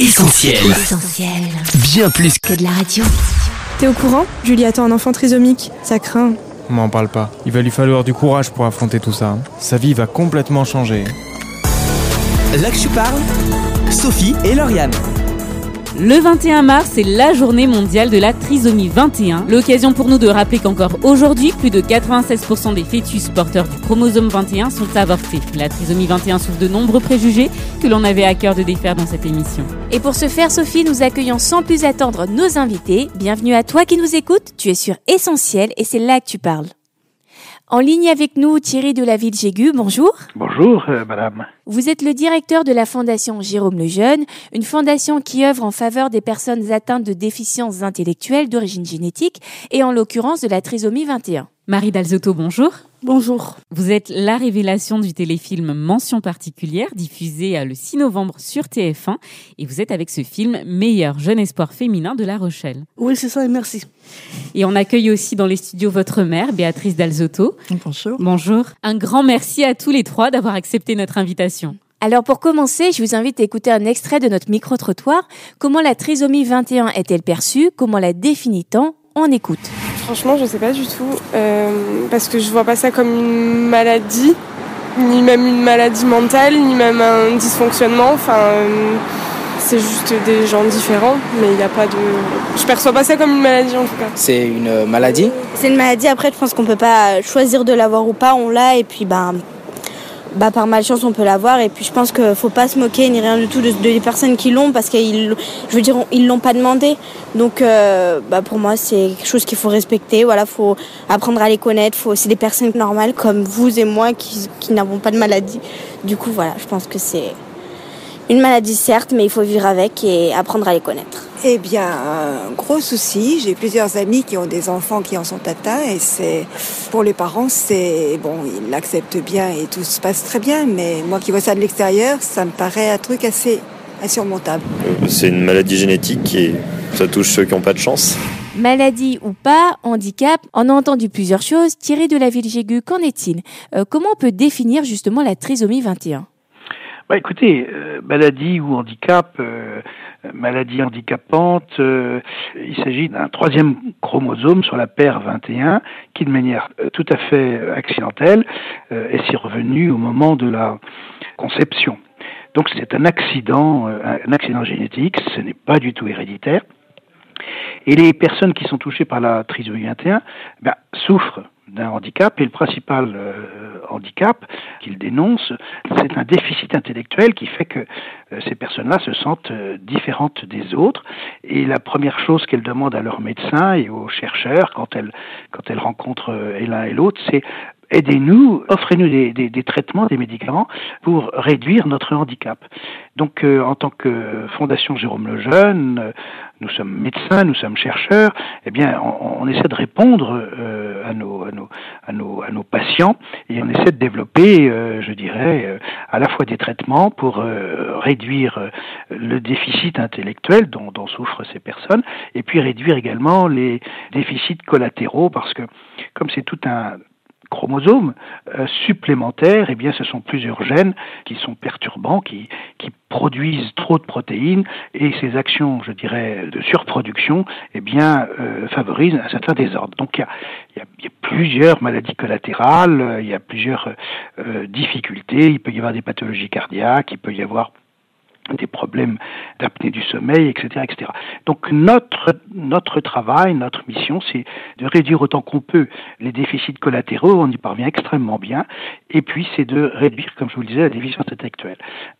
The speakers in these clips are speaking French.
Essentiel. Essentiel. Bien plus que Que de la radio. T'es au courant Julie? Attend un enfant trisomique. Ça craint. M'en parle pas. Il va lui falloir du courage pour affronter tout ça. Sa vie va complètement changer. Là que je parle, Sophie et Lauriane. Le 21 mars, c'est la journée mondiale de la trisomie 21. L'occasion pour nous de rappeler qu'encore aujourd'hui, plus de 96% des fœtus porteurs du chromosome 21 sont avortés. La trisomie 21 souffre de nombreux préjugés que l'on avait à cœur de défaire dans cette émission. Et pour ce faire, Sophie, nous accueillons sans plus attendre nos invités. Bienvenue à toi qui nous écoutes. Tu es sur Essentiel et c'est là que tu parles. En ligne avec nous, Thierry de la Ville Jégu. Bonjour. Bonjour, euh, madame. Vous êtes le directeur de la fondation Jérôme Lejeune, une fondation qui œuvre en faveur des personnes atteintes de déficiences intellectuelles d'origine génétique et en l'occurrence de la trisomie 21. Marie Dalzotto, bonjour. Bonjour. Vous êtes la révélation du téléfilm Mention particulière, diffusé le 6 novembre sur TF1. Et vous êtes avec ce film Meilleur jeune espoir féminin de La Rochelle. Oui, c'est ça, et merci. Et on accueille aussi dans les studios votre mère, Béatrice Dalzotto. Bonjour. Bonjour. Un grand merci à tous les trois d'avoir accepté notre invitation. Alors pour commencer, je vous invite à écouter un extrait de notre micro-trottoir. Comment la trisomie 21 est-elle perçue? Comment la définit-on? On écoute. Franchement, je sais pas du tout. euh, parce que je vois pas ça comme une maladie, ni même une maladie mentale, ni même un dysfonctionnement. Enfin, euh, c'est juste des gens différents, mais il n'y a pas de. Je perçois pas ça comme une maladie en tout cas. C'est une maladie? C'est une maladie, après je pense qu'on peut pas choisir de l'avoir ou pas, on l'a et puis bah, bah par malchance on peut l'avoir. Et puis je pense qu'il faut pas se moquer ni rien du tout de, des personnes qui l'ont parce qu'ils je veux dire ils l'ont pas demandé. Donc euh, bah pour moi c'est quelque chose qu'il faut respecter. Voilà faut apprendre à les connaître. Faut c'est des personnes normales comme vous et moi qui, qui n'avons pas de maladie. Du coup voilà je pense que c'est une maladie certes mais il faut vivre avec et apprendre à les connaître Eh bien, un gros souci. J'ai plusieurs amis qui ont des enfants qui en sont atteints et c'est pour les parents, c'est bon, ils l'acceptent bien et tout se passe très bien. Mais moi qui vois ça de l'extérieur, ça me paraît un truc assez insurmontable. C'est une maladie génétique et ça touche ceux qui n'ont pas de chance. Maladie ou pas, handicap, on a entendu plusieurs choses. Thierry de la Ville Jégu, qu'en est-il? Euh, Comment on peut définir justement la trisomie 21 Bah, écoutez, euh, maladie ou handicap, euh, maladie handicapante, euh, il s'agit d'un troisième chromosome sur la paire 21 qui, de manière tout à fait accidentelle, est survenue au moment de la conception. Donc c'est un accident, un accident génétique, ce n'est pas du tout héréditaire. Et les personnes qui sont touchées par la trisomie 21 ben, souffrent d'un handicap et le principal euh, handicap qu'ils dénoncent, c'est un déficit intellectuel qui fait que euh, ces personnes-là se sentent euh, différentes des autres. Et la première chose qu'elles demandent à leurs médecins et aux chercheurs quand elles, quand elles rencontrent l'un et l'autre, c'est aidez-nous, offrez-nous des, des, des, traitements, des médicaments pour réduire notre handicap. Donc, euh, en tant que Fondation Jérôme Lejeune, euh, nous sommes médecins, nous sommes chercheurs. Eh bien, on, on essaie de répondre euh, à, nos, à, nos, à, nos, à nos patients et on essaie de développer, euh, je dirais, à la fois des traitements pour réduire le déficit intellectuel dont, dont souffrent ces personnes et puis réduire également les déficits collatéraux parce que comme c'est tout un chromosomes euh, supplémentaires, eh bien, ce sont plusieurs gènes qui sont perturbants, qui, qui produisent trop de protéines, et ces actions, je dirais, de surproduction, eh bien, euh, favorisent un certain désordre. Donc, il y a, y, a, y a, plusieurs maladies collatérales, il y a plusieurs euh, difficultés. Il peut y avoir des pathologies cardiaques, il peut y avoir des problèmes d'apnée du sommeil, etc., etc. Donc notre notre travail, notre mission, c'est de réduire autant qu'on peut les déficits collatéraux. On y parvient extrêmement bien. Et puis c'est de réduire, comme je vous le disais, la déficience intellectuelle.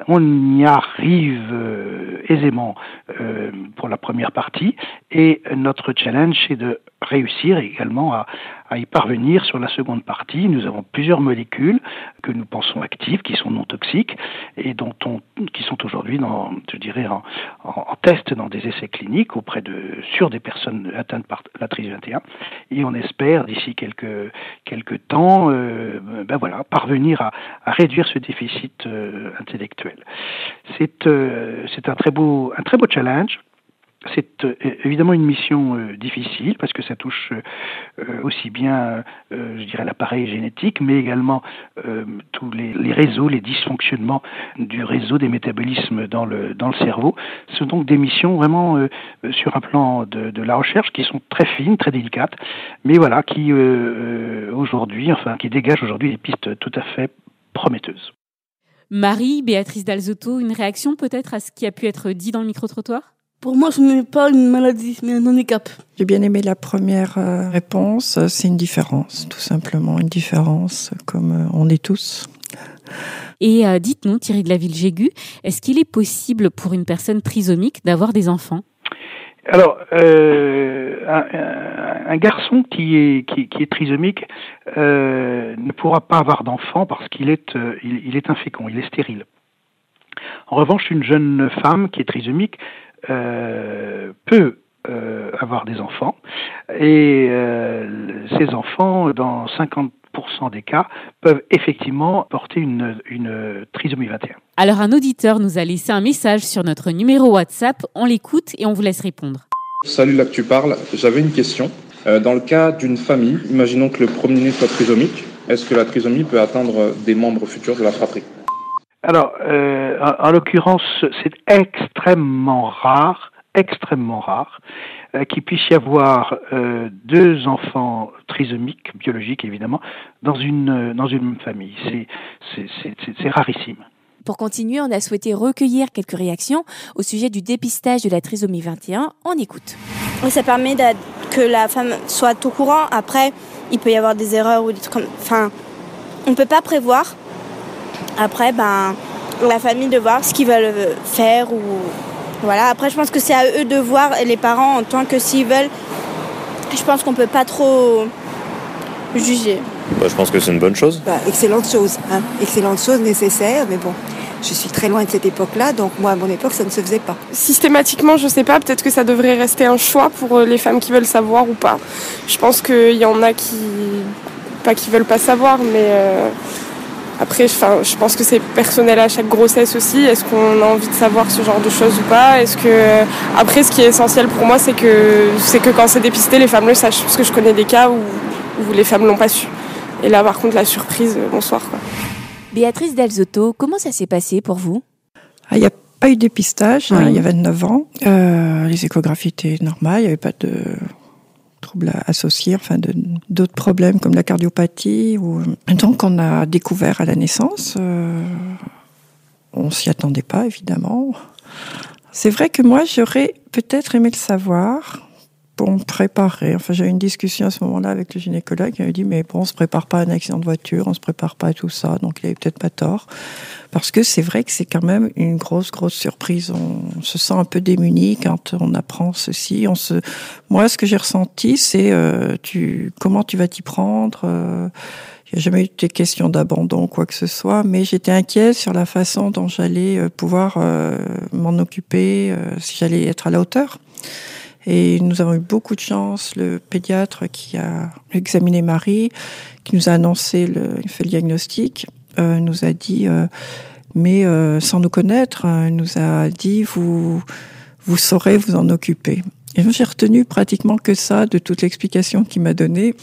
On y arrive euh, aisément euh, pour la première partie. Et notre challenge, c'est de réussir également à, à, y parvenir sur la seconde partie. Nous avons plusieurs molécules que nous pensons actives, qui sont non toxiques et dont on, qui sont aujourd'hui, dans, je dirais, en, en, test dans des essais cliniques auprès de sur des personnes atteintes par la trisomie 21. Et on espère d'ici quelques quelques temps, euh, ben voilà, parvenir à, à réduire ce déficit euh, intellectuel. C'est euh, c'est un très beau un très beau challenge c'est euh, évidemment une mission euh, difficile parce que ça touche euh, aussi bien, je dirais, l'appareil génétique, mais également tous les, réseaux, les dysfonctionnements du réseau des métabolismes dans le cerveau. Ce sont donc des missions vraiment sur un plan de, de, la recherche qui sont très fines, très délicates, mais voilà, qui aujourd'hui, enfin, qui dégagent aujourd'hui des pistes tout à fait prometteuses. Marie, Béatrice Dalzotto, une réaction peut-être à ce qui a pu être dit dans le micro-trottoir? Pour moi, ce n'est pas une maladie, mais un handicap. J'ai bien aimé la première euh, réponse. C'est une différence, tout simplement, une différence, comme euh, on est tous. Et euh, dites-nous, Thierry de la Ville Jégu, est-ce qu'il est possible pour une personne trisomique d'avoir des enfants? Alors, euh, un, un, garçon qui est, qui, qui est trisomique euh, ne pourra pas avoir d'enfant parce qu'il est, il, il, est infécond, il est stérile. En revanche, une jeune femme qui est trisomique euh, peut euh, avoir des enfants et euh, ces enfants, dans 50% des cas, peuvent effectivement porter une, une trisomie 21. Alors un auditeur nous a laissé un message sur notre numéro WhatsApp, on l'écoute et on vous laisse répondre. Salut là que tu parles, j'avais une question. Dans le cas d'une famille, imaginons que le premier-né soit trisomique, est-ce que la trisomie peut atteindre des membres futurs de la fratrie? Alors, euh, en, en l'occurrence, c'est extrêmement rare, extrêmement rare, euh, qu'il puisse y avoir euh, deux enfants trisomiques, biologiques évidemment, dans une, dans une même famille. C'est rarissime. Pour continuer, on a souhaité recueillir quelques réactions au sujet du dépistage de la trisomie 21. On écoute. Ça permet que la femme soit au courant. Après, il peut y avoir des erreurs ou des trucs comme. Enfin, on ne peut pas prévoir. Après, ben, la famille de voir ce qu'ils veulent faire ou voilà. Après, je pense que c'est à eux de voir les parents en tant que s'ils veulent. Je pense qu'on peut pas trop juger. Bah, je pense que c'est une bonne chose. Bah, excellente chose, hein. excellente chose nécessaire, mais bon. Je suis très loin de cette époque-là, donc moi à mon époque ça ne se faisait pas. Systématiquement, je sais pas, peut-être que ça devrait rester un choix pour les femmes qui veulent savoir ou pas. Je pense qu'il y en a qui, pas qui veulent pas savoir, mais euh, après, je pense que c'est personnel à chaque grossesse aussi. Est-ce qu'on a envie de savoir ce genre de choses ou pas? Est-ce que après, ce qui est essentiel pour moi, c'est que c'est que quand c'est dépisté, les femmes le sachent, parce que je connais des cas où, où les femmes l'ont pas su. Et là, par contre, la surprise, euh, bonsoir. Quoi. Béatrice Delzotto, comment ça s'est passé pour vous? Ah, Il n'y a pas eu de dépistage. Hein, il y a 29 ans. Euh, les échographies étaient normales. Il n'y avait pas de associés, enfin d'autres problèmes comme la cardiopathie. Ou... Donc on a découvert à la naissance, euh, on s'y attendait pas évidemment. C'est vrai que moi j'aurais peut-être aimé le savoir pour me préparer. Enfin, eu une discussion à ce moment-là avec le gynécologue qui m'a dit mais bon, on se prépare pas à un accident de voiture, on se prépare pas à tout ça, donc il avait peut-être pas tort. Parce que c'est vrai que c'est quand même une grosse, grosse surprise. On, se sent un peu démuni quand on apprend ceci. On se, moi, ce que j'ai ressenti, c'est euh, tu, comment tu vas t'y prendre? Euh, il n'y a jamais eu de questions d'abandon, quoi que ce soit, mais j'étais inquiète sur la façon dont j'allais euh, pouvoir m'en occuper, si j'allais être à la hauteur. Et nous avons eu beaucoup de chance. Le pédiatre qui a examiné Marie, qui nous a annoncé le, le diagnostic, euh, nous a dit, euh, mais euh, sans nous connaître, nous a dit vous vous saurez vous en occuper. Et j'ai retenu pratiquement que ça de toute l'explication qu'il m'a donnée.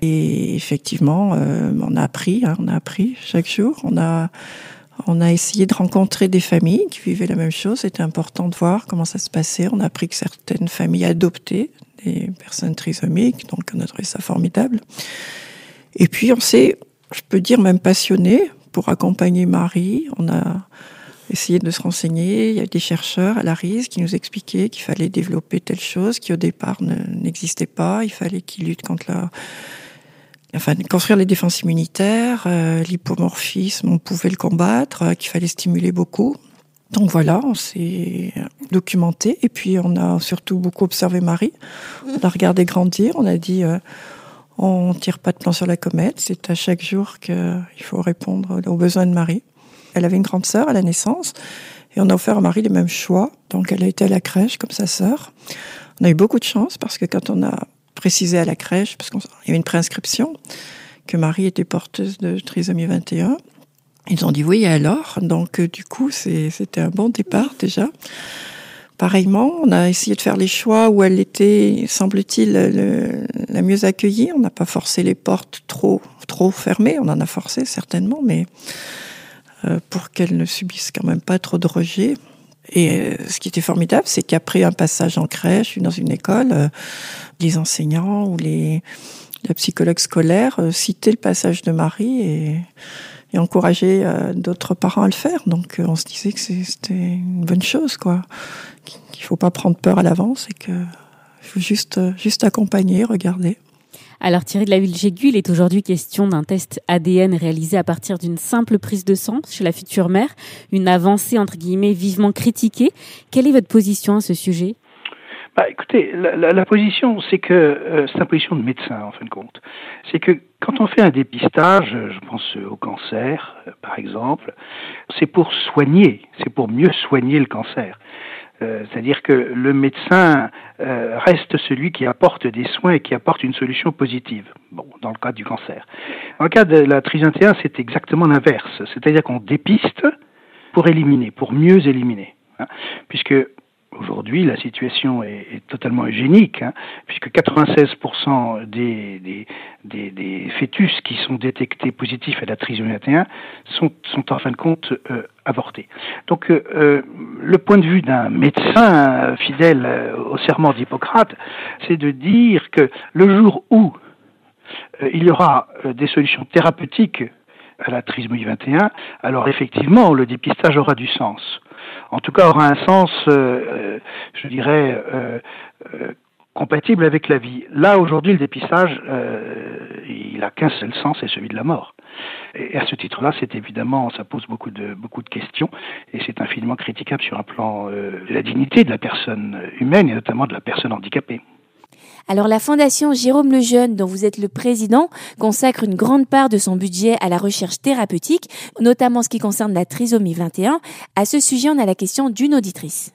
Et effectivement, on a appris, hein, on a appris chaque jour. On a on a essayé de rencontrer des familles qui vivaient la même chose. C'était important de voir comment ça se passait. On a appris que certaines familles adoptaient des personnes trisomiques, donc on a trouvé ça formidable. Et puis on s'est, je peux dire même passionné pour accompagner Marie. On a essayé de se renseigner. Il y a des chercheurs à la RIS qui nous expliquaient qu'il fallait développer telle chose qui au départ n'existait pas. Il fallait qu'ils luttent contre la enfin construire les défenses immunitaires, euh, l'hypomorphisme, on pouvait le combattre, euh, qu'il fallait stimuler beaucoup. Donc voilà, on s'est documenté et puis on a surtout beaucoup observé Marie. On a regardé grandir, on a dit euh, on tire pas de plan sur la comète, c'est à chaque jour qu'il faut répondre aux besoins de Marie. Elle avait une grande sœur à la naissance et on a offert à Marie les mêmes choix. Donc elle a été à la crèche comme sa sœur. On a eu beaucoup de chance parce que quand on a précisé à la crèche, parce qu'il y avait une préinscription, que Marie était porteuse de trisomie 21. Ils ont dit oui, alors? Donc, euh, du coup, c'était un bon départ déjà pareillement, on a essayé de faire les choix où elle était, semble-t-il, la mieux accueillie. On n'a pas forcé les portes trop, trop fermées. On en a forcé certainement, mais euh, pour qu'elle ne subisse quand même pas trop de rejet. Et euh, ce qui était formidable, c'est qu'après un passage en crèche dans une école, euh, les enseignants ou les, la psychologue scolaire citaient le passage de Marie et et encourager euh, d'autres parents à le faire. Donc euh, on se disait que c'était une bonne chose, quoi. Qu'il faut pas prendre peur à l'avance et que faut juste euh, juste accompagner, regarder. Alors Thierry de la Ville Jégu, il est aujourd'hui question d'un test ADN réalisé à partir d'une simple prise de sang chez la future mère, une avancée entre guillemets vivement critiquée. Quelle est votre position à ce sujet? Bah, écoutez, la, la, la position, c'est que euh, c'est une position de médecin en fin de compte. C'est que quand on fait un dépistage, je pense au cancer, euh, par exemple, c'est pour soigner, c'est pour mieux soigner le cancer. Euh, c'est-à-dire que le médecin euh, reste celui qui apporte des soins et qui apporte une solution positive. Bon, dans le cas du cancer. Dans le cas de la trisomie c'est exactement l'inverse. C'est-à-dire qu'on dépiste pour éliminer, pour mieux éliminer. Hein, puisque Aujourd'hui, la situation est, est totalement eugénique, hein, puisque 96% des, des, des, des, fœtus qui sont détectés positifs à la trisomie 21 sont, sont en fin de compte euh, avortés. Donc, euh, euh, le point de vue d'un médecin fidèle euh, au serment d'Hippocrate, c'est de dire que le jour où euh, il y aura des solutions thérapeutiques à la trisomie 21, alors effectivement, le dépistage aura du sens en tout cas aura un sens, euh, euh, je dirais, euh, euh, compatible avec la vie. Là, aujourd'hui, le dépistage, euh, il a qu'un seul sens, c'est celui de la mort. Et à ce titre-là, c'est évidemment, ça pose beaucoup de beaucoup de questions, et c'est infiniment critiquable sur un plan de la dignité de la personne humaine et notamment de la personne handicapée. Alors la Fondation Jérôme Lejeune, dont vous êtes le président, consacre une grande part de son budget à la recherche thérapeutique, notamment ce qui concerne la trisomie 21. À ce sujet, on a la question d'une auditrice.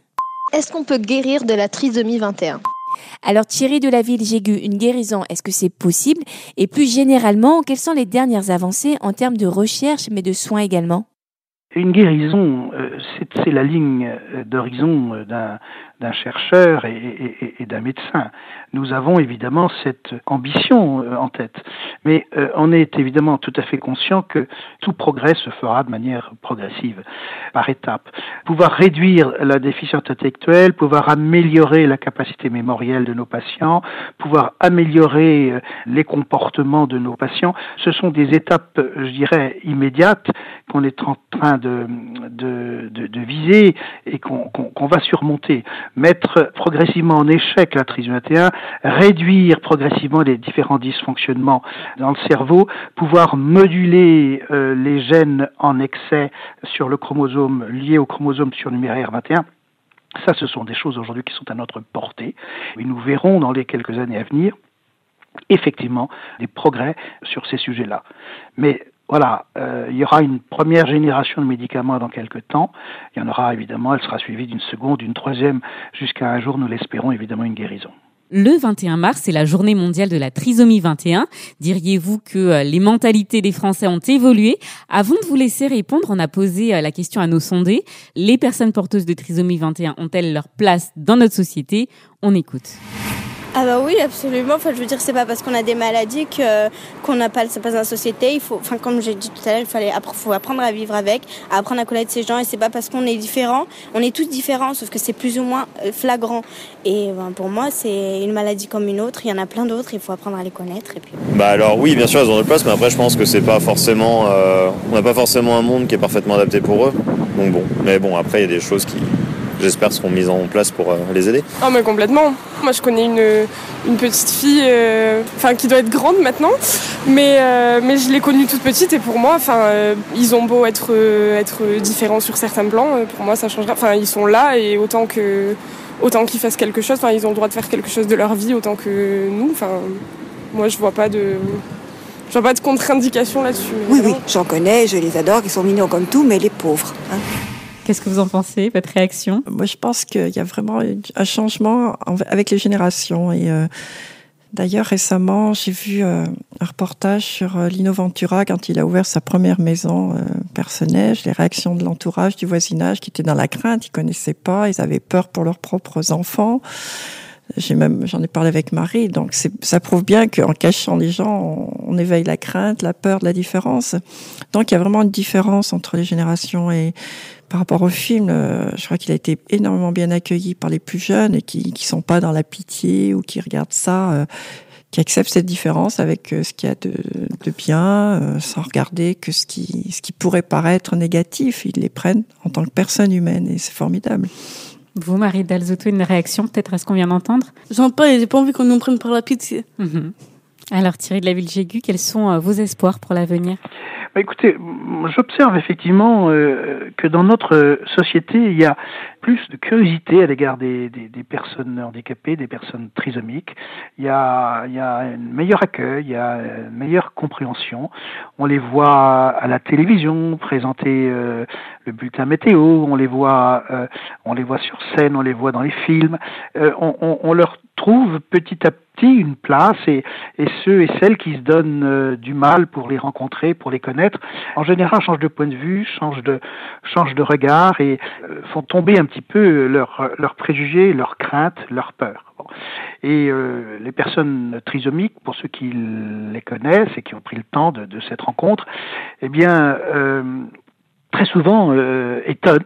Est-ce qu'on peut guérir de la trisomie 21 alors Thierry de la Ville Jégu, une guérison, est-ce que c'est possible? Et plus généralement, quelles sont les dernières avancées en termes de recherche mais de soins également? Une guérison, euh, c'est la ligne d'horizon d'un chercheur et, d'un médecin. Nous avons évidemment cette ambition euh, en tête, mais euh, on est évidemment tout à fait conscient que tout progrès se fera de manière progressive, par étapes. Pouvoir réduire la déficience intellectuelle, pouvoir améliorer la capacité mémorielle de nos patients, pouvoir améliorer euh, les comportements de nos patients, ce sont des étapes, je dirais, immédiates qu'on est en train de, de, de, viser et qu'on qu qu va surmonter mettre progressivement en échec la trisomie 21, réduire progressivement les différents dysfonctionnements dans le cerveau, pouvoir moduler euh, les gènes en excès sur le chromosome lié au chromosome surnuméraire 21. Ça, ce sont des choses aujourd'hui qui sont à notre portée. Et nous verrons dans les quelques années à venir effectivement des progrès sur ces sujets-là. Mais voilà, euh, il y aura une première génération de médicaments dans quelques temps. Il y en aura évidemment, elle sera suivie d'une seconde, d'une troisième, jusqu'à un jour, nous l'espérons, évidemment, une guérison. Le 21 mars, c'est la journée mondiale de la trisomie 21. Diriez-vous que euh, les mentalités des Français ont évolué? Avant de vous laisser répondre, on a posé euh, la question à nos sondés. Les personnes porteuses de trisomie 21 ont-elles leur place dans notre société? On écoute. Ah bah oui, absolument. Je veux dire, c'est pas parce qu'on a des maladies que qu'on n'a pas place dans la société. Il faut, enfin, comme j'ai dit tout à l'heure, il fallait faut apprendre à vivre avec, à apprendre à connaître ces gens. Et c'est pas parce qu'on est différent, on est tous différents, sauf que c'est plus ou moins euh, flagrant. Et ben, pour moi, c'est une maladie comme une autre. Il y en a plein d'autres. Il faut apprendre à les connaître. Et puis. Bah alors oui, bien sûr, elles ont leur place, mais après, je pense que c'est pas forcément, euh, on n'a pas forcément un monde qui est parfaitement adapté pour eux. Donc bon, mais bon, après, il y a des choses qui j'espère seront mises en place pour euh, les aider. Oh mais complètement. Moi je connais une, une petite fille, euh, enfin qui doit être grande maintenant, mais euh, mais je l'ai connue toute petite et pour moi, enfin euh, ils ont beau être être différents sur certains plans, pour moi ça changera. Enfin ils sont là et autant que autant qu'ils fassent quelque chose, enfin ils ont le droit de faire quelque chose de leur vie autant que nous. Enfin moi je vois pas de je vois pas de contre-indication là-dessus. Oui, oui, j'en connais, je les adore, ils sont mignons comme tout, mais les pauvres. Hein. Qu'est-ce que vous en pensez, votre réaction? Moi, je pense qu'il y a vraiment un changement avec les générations et euh, D'ailleurs, récemment, j'ai vu euh, un reportage sur euh, Lino Ventura quand il a ouvert sa première maison euh, personnelle, les réactions de l'entourage, du voisinage qui étaient dans la crainte, ils connaissaient pas, ils avaient peur pour leurs propres enfants. J'ai même, j'en ai parlé avec Marie, donc ça prouve bien qu'en cachant les gens, on, on, éveille la crainte, la peur de la différence. Donc il y a vraiment une différence entre les générations et par rapport au film, euh, je crois qu'il a été énormément bien accueilli par les plus jeunes et qui qui sont pas dans la pitié ou qui regardent ça, euh, qui acceptent cette différence avec euh, ce qu'il y a de, de bien, sans regarder que ce qui ce qui pourrait paraître négatif, ils les prennent en tant que personne humaine et c'est formidable. Vous, Marie Dalzotto, une réaction peut-être à ce qu'on vient d'entendre? J'en pas et j'ai pas envie qu'on nous prenne par la pitié. Mmh. Alors Thierry de la Ville-Jégu, quels sont vos espoirs pour l'avenir? Bah, écoutez, j'observe effectivement euh, que dans notre société, il y a plus de curiosité à l'égard des, des, des, personnes handicapées, des personnes trisomiques. Il y a, il y a un meilleur accueil, il y a une meilleure compréhension. On les voit à la télévision présenter euh, le bulletin météo, on les voit, euh, on les voit sur scène, on les voit dans les films. Euh, on, on, on leur trouve petit à petit une place et, et ceux et celles qui se donnent euh, du mal pour les rencontrer, pour les connaître, en général changent de point de vue, changent de, changent de regard et euh, font tomber un petit peu leurs leur préjugés, leurs craintes, leurs peurs. Et euh, les personnes trisomiques, pour ceux qui les connaissent et qui ont pris le temps de, de cette rencontre, eh bien, euh, très souvent euh, étonnent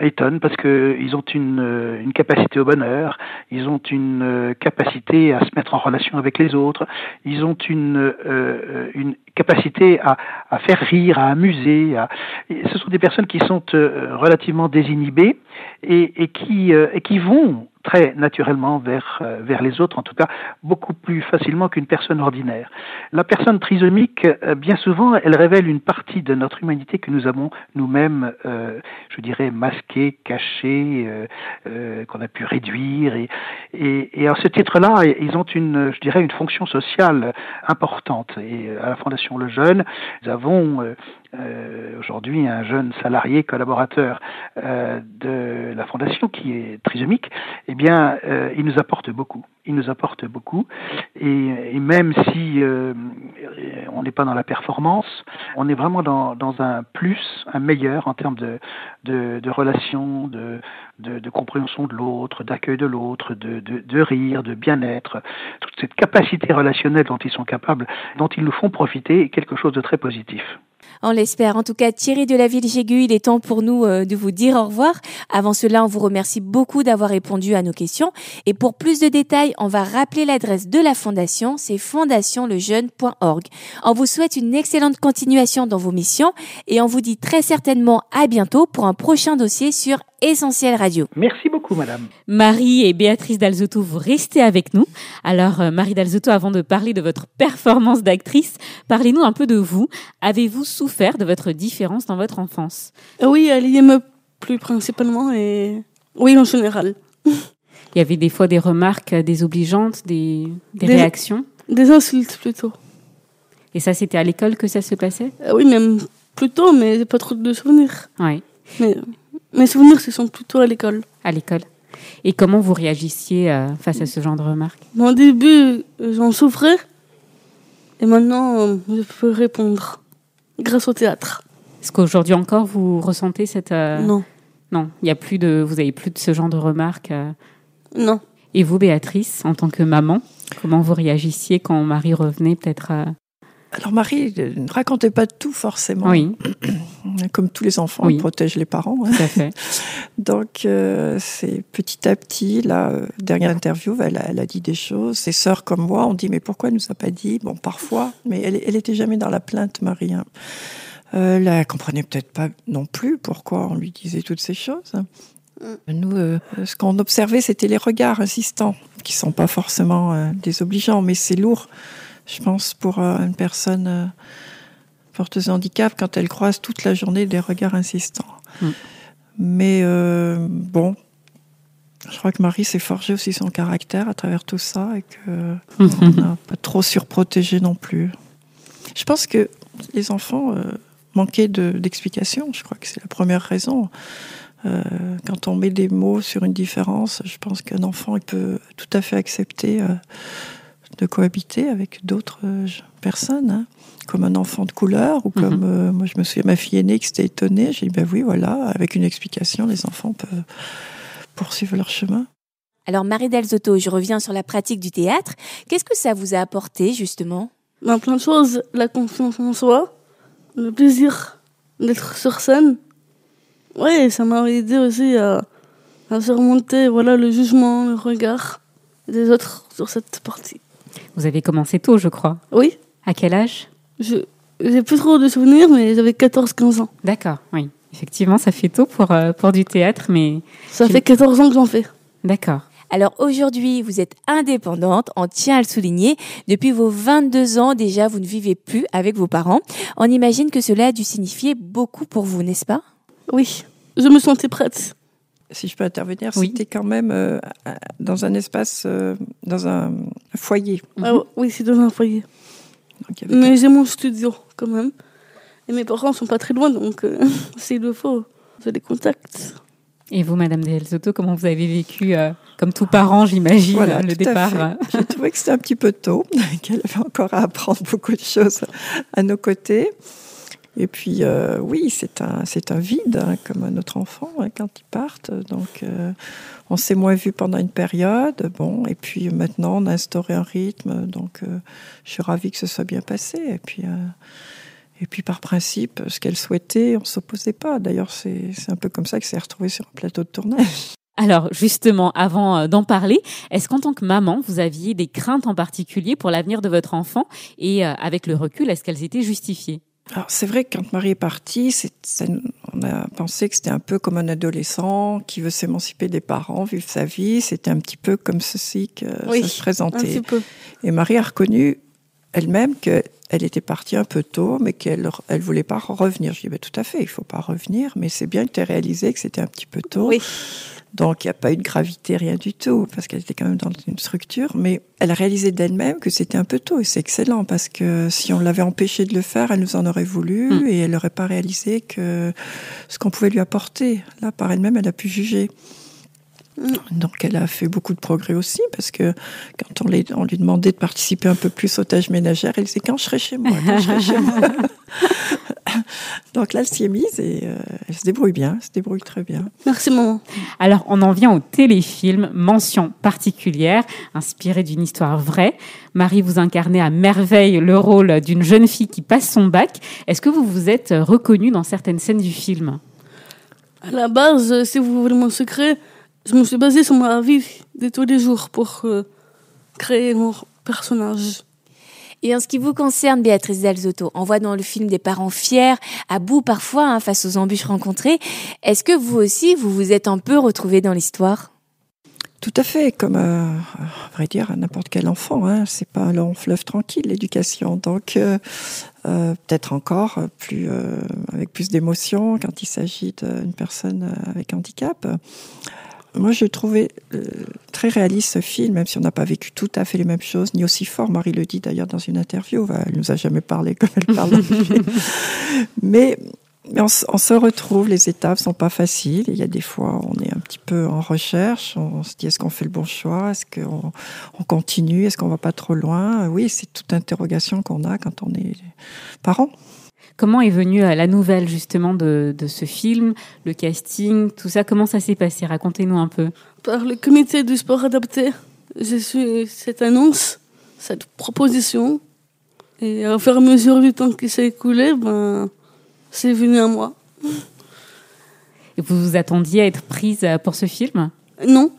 étonnent parce que ils ont une, une capacité au bonheur, ils ont une capacité à se mettre en relation avec les autres, ils ont une, euh, une capacité à, à faire rire, à amuser. À... Ce sont des personnes qui sont euh, relativement désinhibées et, et qui, euh, et qui vont très naturellement vers, euh, vers les autres, en tout cas beaucoup plus facilement qu'une personne ordinaire. La personne trisomique, euh, bien souvent, elle révèle une partie de notre humanité que nous avons nous-mêmes, euh, je dirais, masquée, cachée, euh, euh, qu'on a pu réduire. Et, et, et à ce titre-là, ils ont une, je dirais, une fonction sociale importante. Et à la Fondation Le Jeune, nous avons euh, aujourd'hui un jeune salarié collaborateur euh, de la fondation qui est trisomique, eh bien, euh, il nous apporte beaucoup. Il nous apporte beaucoup, et, et même si euh, on n'est pas dans la performance, on est vraiment dans, dans un plus, un meilleur en termes de, de, de relations, de, de, de compréhension de l'autre, d'accueil de l'autre, de, de, de rire, de bien-être. Toute cette capacité relationnelle dont ils sont capables, dont ils nous font profiter, est quelque chose de très positif. On l'espère. En tout cas, Thierry de la Ville Jégu, il est temps pour nous euh, de vous dire au revoir. Avant cela, on vous remercie beaucoup d'avoir répondu à nos questions. Et pour plus de détails, on va rappeler l'adresse de la fondation, c'est fondationlejeune.org. On vous souhaite une excellente continuation dans vos missions et on vous dit très certainement à bientôt pour un prochain dossier sur Essentiel Radio. Merci beaucoup, madame. Marie et Béatrice Dalzotto, vous restez avec nous. Alors, euh, Marie Dalzotto, avant de parler de votre performance d'actrice, parlez-nous un peu de vous. Avez-vous souffert de votre différence dans votre enfance? Oui, elle y me plus principalement et oui, en général. Il y avait des fois des remarques désobligeantes, des, des, Des- réactions? Des insultes plutôt. Et ça, c'était à l'école que ça se passait? Euh, oui, même plutôt, mais j'ai pas trop de souvenirs. Oui, Mais mes souvenirs, ce sont plutôt à l'école. à l'école. Et comment vous réagissiez euh, face à ce genre de remarques? Bon, au début, j'en souffrais. Et maintenant, euh, je peux répondre. Grâce au théâtre. Est-ce qu'aujourd'hui encore, vous ressentez cette... euh, Non. Non, il y a plus de, vous avez plus de ce genre de remarques. euh? Non. Et vous, Béatrice, en tant que maman, comment vous réagissiez quand Marie revenait peut-être à... Alors Marie ne racontait pas tout forcément. Oui. Comme tous les enfants, Oui. protège les parents. hein. Tout à fait. Donc euh, c'est petit à petit, là, euh, dernière interview, elle a, elle a dit des choses. Ses sœurs comme moi, on dit mais pourquoi elle nous a pas dit? Bon, parfois, mais elle, elle était jamais dans la plainte, Marie. hein. Euh, là, elle comprenait peut-être pas non plus pourquoi on lui disait toutes ces choses. Nous, euh, ce qu'on observait, c'était les regards insistants, qui sont pas forcément euh, désobligeants, mais c'est lourd, je pense, pour euh, une personne euh, porteuse de handicap quand elle croise toute la journée des regards insistants. Mm. Mais euh, bon, je crois que Marie s'est forgé aussi son caractère à travers tout ça et que on n'a pas trop surprotégé non plus. Je pense que les enfants euh, manquaient de- d'explications. je crois que c'est la première raison. Euh, quand on met des mots sur une différence, je pense qu'un enfant il peut tout à fait accepter de cohabiter avec d'autres euh, personnes, hein, comme un enfant de couleur, ou comme, Mhm. euh, moi je me souviens, ma fille aînée qui s'était étonnée, j'ai dit, ben oui, voilà, avec une explication, les enfants peuvent poursuivre leur chemin. Alors Marie Delzotto, je reviens sur la pratique du théâtre. Qu'est-ce que ça vous a apporté justement? Ben, plein de choses, la confiance en soi, le plaisir d'être sur scène. Ouais, ça m'a aidé aussi à, à surmonter voilà, le jugement, le regard des autres sur cette partie. Vous avez commencé tôt, je crois. Oui. À quel âge? Je J'ai plus trop de souvenirs, mais j'avais 14-15 ans. D'accord, oui. Effectivement, ça fait tôt pour, euh, pour du théâtre, mais... Ça fait 14 ans que j'en fais. D'accord. Alors aujourd'hui, vous êtes indépendante, on tient à le souligner. Depuis vos 22 ans déjà, vous ne vivez plus avec vos parents. On imagine que cela a dû signifier beaucoup pour vous, n'est-ce pas? Oui, je me sentais prête. Si je peux intervenir, c'était quand même euh, dans un espace, euh, dans un foyer. Ah, oui, c'est dans un foyer. Donc, il y avait Mais j'ai mon studio quand même. Et mes parents sont pas très loin, donc euh, s'il le faut, je les contacte. Et vous, Madame Delzotto, comment vous avez vécu, euh, comme tout parent, j'imagine, Voilà, le départ J'ai trouvé que c'était un petit peu tôt, qu'elle avait encore à apprendre beaucoup de choses à nos côtés. Et puis, euh, oui, c'est un, c'est un vide, hein, comme un autre enfant, hein, quand ils partent. Donc, euh, on s'est moins vu pendant une période. Bon, et puis maintenant, on a instauré un rythme. Donc, euh, je suis ravie que ce soit bien passé. Et puis, et puis par principe, ce qu'elle souhaitait, on ne s'opposait pas. D'ailleurs, c'est, un peu comme ça que s'est retrouvée sur un plateau de tournage. Alors, justement, avant d'en parler, est-ce qu'en tant que maman, vous aviez des craintes en particulier pour l'avenir de votre enfant? Et avec le recul, est-ce qu'elles étaient justifiées? Alors c'est vrai que quand Marie est partie, c'est- ça- on a pensé que c'était un peu comme un adolescent qui veut s'émanciper des parents, vivre sa vie. C'était un petit peu comme ceci que Oui, ça se un présentait. petit peu. Et Marie a reconnu elle-même qu'elle était partie un peu tôt, mais qu'elle elle voulait pas revenir. Je dis ben, tout à fait, il faut pas revenir, mais c'est bien que tu aies réalisé que c'était un petit peu tôt. Donc il n'y a pas eu de gravité, rien du tout, parce qu'elle était quand même dans une structure. Mais elle a réalisé d'elle-même que c'était un peu tôt, et c'est excellent, parce que si on l'avait empêchée de le faire, elle nous en aurait voulu, Mm. et elle n'aurait pas réalisé que ce qu'on pouvait lui apporter. Là, par elle-même, elle a pu juger. Donc elle a fait beaucoup de progrès aussi, parce que quand on, les- on lui demandait de participer un peu plus aux tâches ménagères, elle disait quand je serai chez moi, quand je serai chez moi. Donc là, elle s'y est mise et euh, elle se débrouille bien, elle se débrouille très bien. Merci maman. Alors, on en vient au téléfilm, mention particulière, inspiré d'une histoire vraie. Marie, vous incarnez à merveille le rôle d'une jeune fille qui passe son bac. Est-ce que vous vous êtes reconnue dans certaines scènes du film? À la base, si vous voulez mon secret, je me suis basée sur ma vie de tous les jours pour euh, créer mon personnage. Et en ce qui vous concerne, Béatrice Delzotto, on voit dans le film des parents fiers, à bout parfois hein, face aux embûches rencontrées. Est-ce que vous aussi, vous vous êtes un peu retrouvée dans l'histoire? Tout à fait, comme euh, à vrai dire à n'importe quel enfant. Hein. C'est pas un long fleuve tranquille l'éducation, donc euh, euh, peut-être encore plus euh, avec plus d'émotion quand il s'agit d'une personne avec handicap. Moi, je trouvais euh, très réaliste ce film, même si on n'a pas vécu tout à fait les mêmes choses, ni aussi fort. Marie le dit d'ailleurs dans une interview. Elle nous a jamais parlé comme elle parle. Mais mais on, se retrouve, les étapes sont pas faciles. Il y a des fois, on est un petit peu en recherche. On se dit, est-ce qu'on fait le bon choix Est-ce qu'on on continue Est-ce qu'on va pas trop loin? Oui, c'est toute interrogation qu'on a quand on est parent. Comment est venue euh, la nouvelle justement de, de ce film, le casting, tout ça? Comment ça s'est passé? Racontez-nous un peu. Par le comité du sport adapté, j'ai su cette annonce, cette proposition. Et au fur et à mesure du temps qui s'est écoulé, ben, c'est venu à moi. Et vous vous attendiez à être prise euh, pour ce film? Non.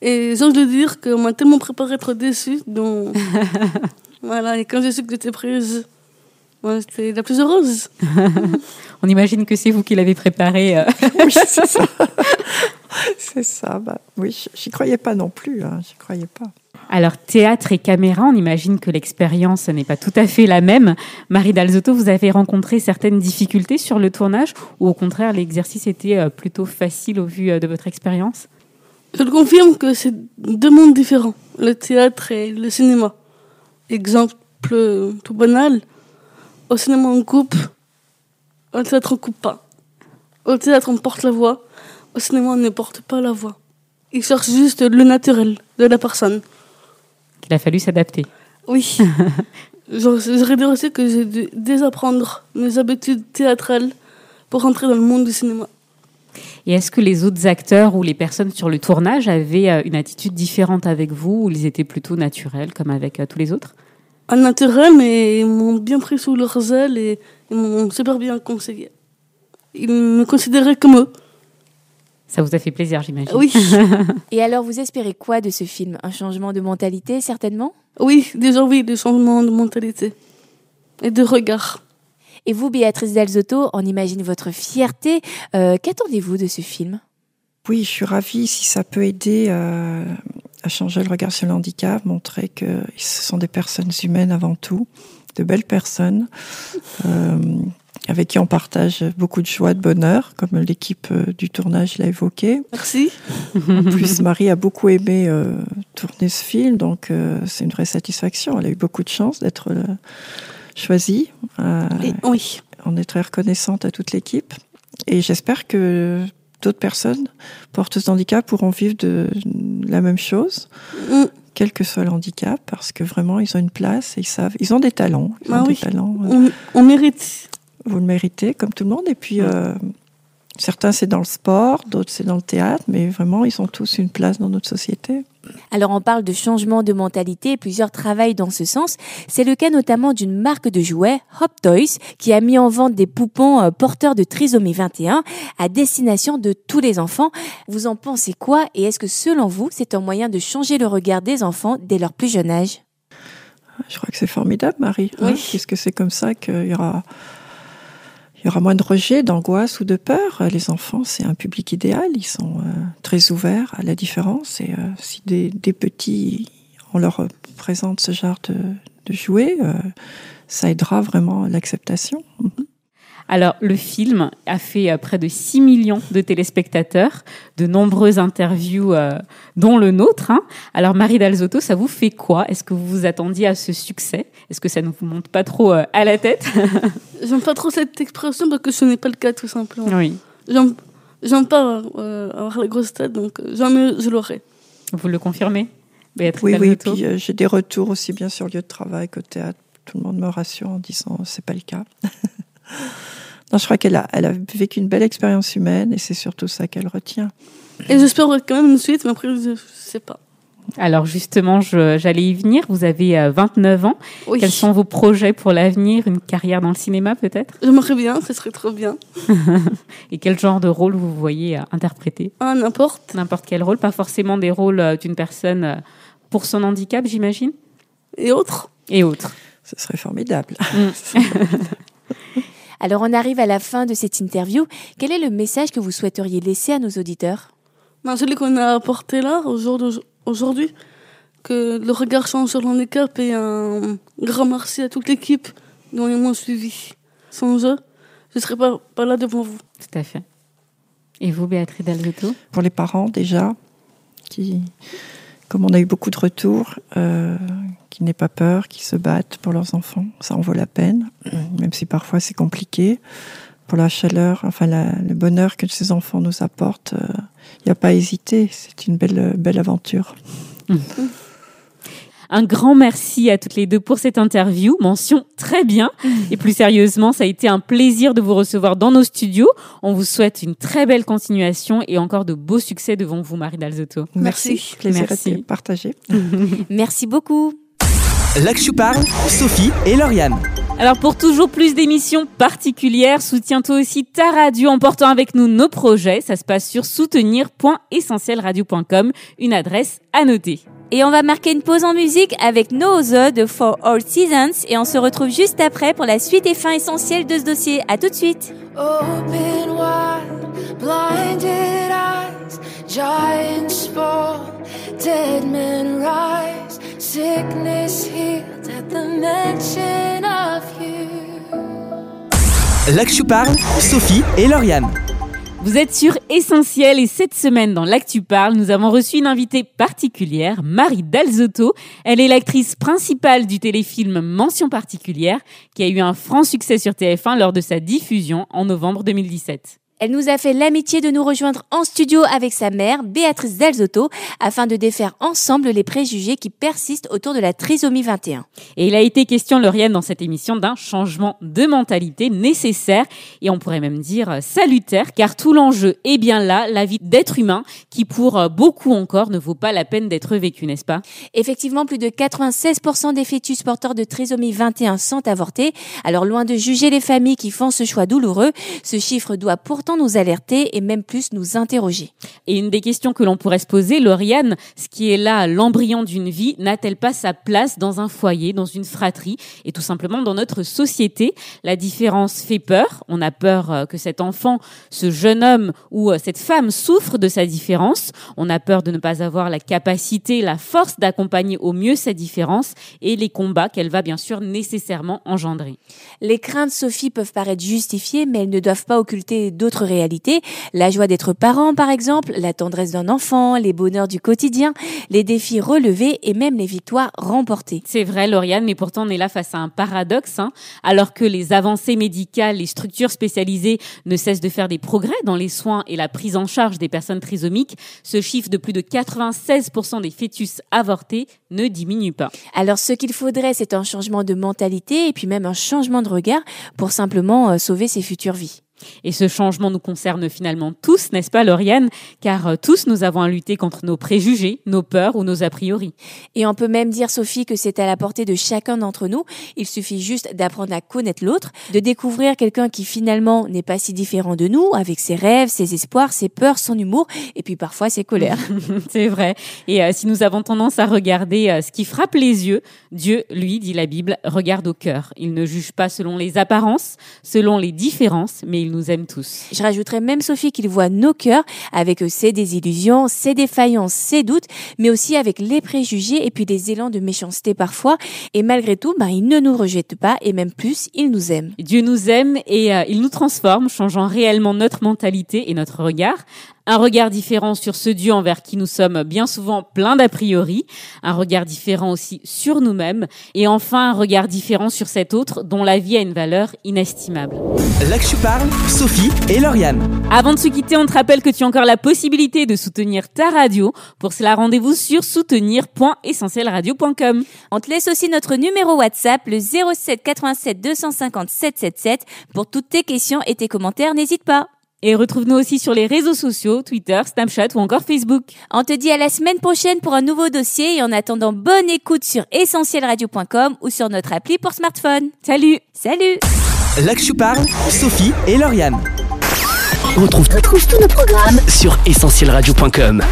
Et j'ose le dire qu'on m'a tellement préparé à être déçue. Donc... voilà, et quand j'ai su que j'étais prise, ben, j'étais la plus heureuse. On imagine que c'est vous qui l'avez préparé. euh. oui, c'est ça. c'est ça. Bah, oui, j'y croyais pas non plus. Hein, j'y croyais pas. Alors, théâtre et caméra, on imagine que l'expérience n'est pas tout à fait la même. Marie Dalzotto, vous avez rencontré certaines difficultés sur le tournage ou au contraire, l'exercice était euh, plutôt facile au vu euh, de votre expérience? Je le confirme que c'est deux mondes différents, le théâtre et le cinéma. Exemple tout banal, au cinéma on coupe, au théâtre on coupe pas. Au théâtre on porte la voix, au cinéma on ne porte pas la voix. Il cherche juste le naturel de la personne. Qu'il a fallu s'adapter. Oui. J'aurais dire aussi que j'ai dû désapprendre mes habitudes théâtrales pour rentrer dans le monde du cinéma. Et est-ce que les autres acteurs ou les personnes sur le tournage avaient euh, une attitude différente avec vous ou ils étaient plutôt naturels comme avec euh, tous les autres? Un naturel, mais ils m'ont bien pris sous leurs ailes et ils m'ont super bien conseillé. Ils me considéraient comme eux. Ça vous a fait plaisir, j'imagine. Oui. Et alors, vous espérez quoi de ce film? Un changement de mentalité, certainement? Oui, déjà oui, des changements de mentalité et de regard. Et vous, Béatrice Delzotto, on imagine votre fierté. Euh, Qu'attendez-vous de ce film? Oui, je suis ravie si ça peut aider euh, à changer le regard sur le handicap, montrer que ce sont des personnes humaines avant tout, de belles personnes. Euh, avec qui on partage beaucoup de joie, de bonheur, comme l'équipe euh, du tournage l'a évoqué. Merci. En plus, Marie a beaucoup aimé euh, tourner ce film, donc euh, c'est une vraie satisfaction. Elle a eu beaucoup de chance d'être choisie. Oui. On est très reconnaissante à toute l'équipe. Et j'espère que d'autres personnes porteuses de handicap pourront vivre de, la même chose. Mm. Quel que soit le handicap, parce que vraiment ils ont une place et ils savent, ils ont des talents. Ils Ah ont oui. des talents. euh, On, on mérite. vous le méritez, comme tout le monde. Et puis, euh, certains, c'est dans le sport, d'autres, c'est dans le théâtre, mais vraiment, ils ont tous une place dans notre société. Alors on parle de changement de mentalité et plusieurs travaillent dans ce sens. C'est le cas notamment d'une marque de jouets, Hop Toys, qui a mis en vente des poupons euh, porteurs de trisomie 21 à destination de tous les enfants. Vous en pensez quoi et est-ce que selon vous, c'est un moyen de changer le regard des enfants dès leur plus jeune âge? Je crois que c'est formidable, Marie. hein, Oui. puisque c'est comme ça qu'il y aura, il y aura moins de rejet, d'angoisse ou de peur. Les enfants, c'est un public idéal. Ils sont euh, très ouverts à la différence. Et euh, si des, petits, on leur présente ce genre de, jouets, euh, ça aidera vraiment l'acceptation. Alors, le film a fait euh, près de 6 millions de téléspectateurs, de nombreuses interviews, euh, dont le nôtre. hein. Alors, Marie Dalzotto, ça vous fait quoi? Est-ce que vous vous attendiez à ce succès? Est-ce que ça ne vous monte pas trop euh, à la tête? J'aime pas trop cette expression parce que ce n'est pas le cas tout simplement. Oui. J'aime, pas euh, avoir la grosse tête, donc jamais je l'aurai. Vous le confirmez Béatrice Oui, oui, Dalzotto? puis euh, j'ai des retours aussi bien sur le lieu de travail qu'au théâtre. Tout le monde me rassure en disant c'est pas le cas. non, je crois qu'elle a, elle a vécu une belle expérience humaine et c'est surtout ça qu'elle retient. Et j'espère quand même une suite, mais après, je sais pas. Alors justement, j'allais y venir. Vous avez euh, 29 ans. Oui. Quels sont vos projets pour l'avenir? Une carrière dans le cinéma peut-être? J'aimerais bien, ce serait trop bien. Et quel genre de rôle vous voyez euh, interpréter? Ah, n'importe. N'importe quel rôle, pas forcément des rôles euh, d'une personne euh, pour son handicap, j'imagine? Et autres Et autres. Ce serait formidable. Alors on arrive à la fin de cette interview. Quel est le message que vous souhaiteriez laisser à nos auditeurs? Ben, celui qu'on a apporté là, aujourd'hui, que le regard change sur le handicap et un grand merci à toute l'équipe dont ils m'ont suivi. Sans eux, je ne serais pas, pas là devant vous. Tout à fait. Et vous, Béatrice Dalzotto Pour les parents déjà, qui, comme on a eu beaucoup de retours, euh, qui n'aient pas peur, qui se battent pour leurs enfants, ça en vaut la peine, même si parfois c'est compliqué. Pour la chaleur, enfin la- le bonheur que ces enfants nous apportent, il n'y a pas à hésiter. C'est une belle, belle aventure. Un grand merci à toutes les deux pour cette interview. Mention très bien. Et plus sérieusement, ça a été un plaisir de vous recevoir dans nos studios. On vous souhaite une très belle continuation et encore de beaux succès devant vous, Marie Dalzotto. Merci. Plaisir Merci. partagé. Merci beaucoup. L'Axu parle, Sophie et Lauriane. Alors pour toujours plus d'émissions particulières, soutiens toi aussi ta radio en portant avec nous nos projets. Ça se passe sur soutenir.essentielradio.com, une adresse à noter. Et on va marquer une pause en musique avec No Other de For All Seasons et on se retrouve juste après pour la suite et fin essentielle de ce dossier. À tout de suite. Open wide, blinded eyes, giants fall, dead men rise, sickness healed at the mention of you. L'Axu parle, Sophie et Lauriane. Vous êtes sur Essentiel et cette semaine dans l'Actu Parle, nous avons reçu une invitée particulière, Marie Dalzotto. Elle est l'actrice principale du téléfilm Mention particulière qui a eu un franc succès sur TF1 lors de sa diffusion en novembre 2017. Elle nous a fait l'amitié de nous rejoindre en studio avec sa mère, Béatrice Delzotto, afin de défaire ensemble les préjugés qui persistent autour de la trisomie 21. Et il a été question, Lauriane, dans cette émission d'un changement de mentalité nécessaire et on pourrait même dire euh, salutaire, car tout l'enjeu est bien là, la vie d'être humain, qui pour euh, beaucoup encore ne vaut pas la peine d'être vécu, n'est-ce pas? Effectivement, plus de 96% des fœtus porteurs de trisomie 21 sont avortés. Alors loin de juger les familles qui font ce choix douloureux, ce chiffre doit pourtant nous alerter et même plus nous interroger. Et une des questions que l'on pourrait se poser, Lauriane, ce qui est là l'embryon d'une vie, n'a-t-elle pas sa place dans un foyer, dans une fratrie et tout simplement dans notre société? La différence fait peur. On a peur euh, que cet enfant, ce jeune homme ou euh, cette femme souffre de sa différence. On a peur de ne pas avoir la capacité, la force d'accompagner au mieux sa différence et les combats qu'elle va bien sûr nécessairement engendrer. Les craintes, Sophie, peuvent paraître justifiées, mais elles ne doivent pas occulter d'autres réalités. La joie d'être parent, par exemple, la tendresse d'un enfant, les bonheurs du quotidien, les défis relevés et même les victoires remportées. C'est vrai, Lauriane, mais pourtant on est là face à un paradoxe. Hein. Alors que les avancées médicales, les structures spécialisées ne cessent de faire des progrès dans les soins et la prise en charge des personnes trisomiques, ce chiffre de plus de 96% des fœtus avortés ne diminue pas. Alors ce qu'il faudrait, c'est un changement de mentalité et puis même un changement de regard pour simplement euh, sauver ces futures vies. Et ce changement nous concerne finalement tous, n'est-ce pas, Lauriane? Car euh, tous nous avons à lutter contre nos préjugés, nos peurs ou nos a priori. Et on peut même dire, Sophie, que c'est à la portée de chacun d'entre nous. Il suffit juste d'apprendre à connaître l'autre, de découvrir quelqu'un qui finalement n'est pas si différent de nous, avec ses rêves, ses espoirs, ses peurs, son humour, et puis parfois ses colères. c'est vrai. Et euh, si nous avons tendance à regarder euh, ce qui frappe les yeux, Dieu, lui, dit la Bible, regarde au cœur. Il ne juge pas selon les apparences, selon les différences, mais il nous aime tous. Je rajouterais même, Sophie, qu'il voit nos cœurs avec ses désillusions, ses défaillances, ses doutes, mais aussi avec les préjugés et puis des élans de méchanceté parfois. Et malgré tout, bah, il ne nous rejette pas et même plus, il nous aime. Dieu nous aime et euh, il nous transforme, changeant réellement notre mentalité et notre regard un regard différent sur ce Dieu envers qui nous sommes bien souvent plein d'a priori, un regard différent aussi sur nous-mêmes, et enfin un regard différent sur cet autre dont la vie a une valeur inestimable. Là que je parle, Sophie et Lauriane. Avant de se quitter, on te rappelle que tu as encore la possibilité de soutenir ta radio. Pour cela, rendez-vous sur soutenir.essentielradio.com. On te laisse aussi notre numéro WhatsApp, le 07 87 250 777. Pour toutes tes questions et tes commentaires, n'hésite pas. Et retrouve-nous aussi sur les réseaux sociaux, Twitter, Snapchat ou encore Facebook. On te dit à la semaine prochaine pour un nouveau dossier et en attendant, bonne écoute sur essentielradio.com ou sur notre appli pour smartphone. Salut Salut Là que je parle, Sophie et Lauriane. On retrouve, tous nos programmes sur essentielradio.com.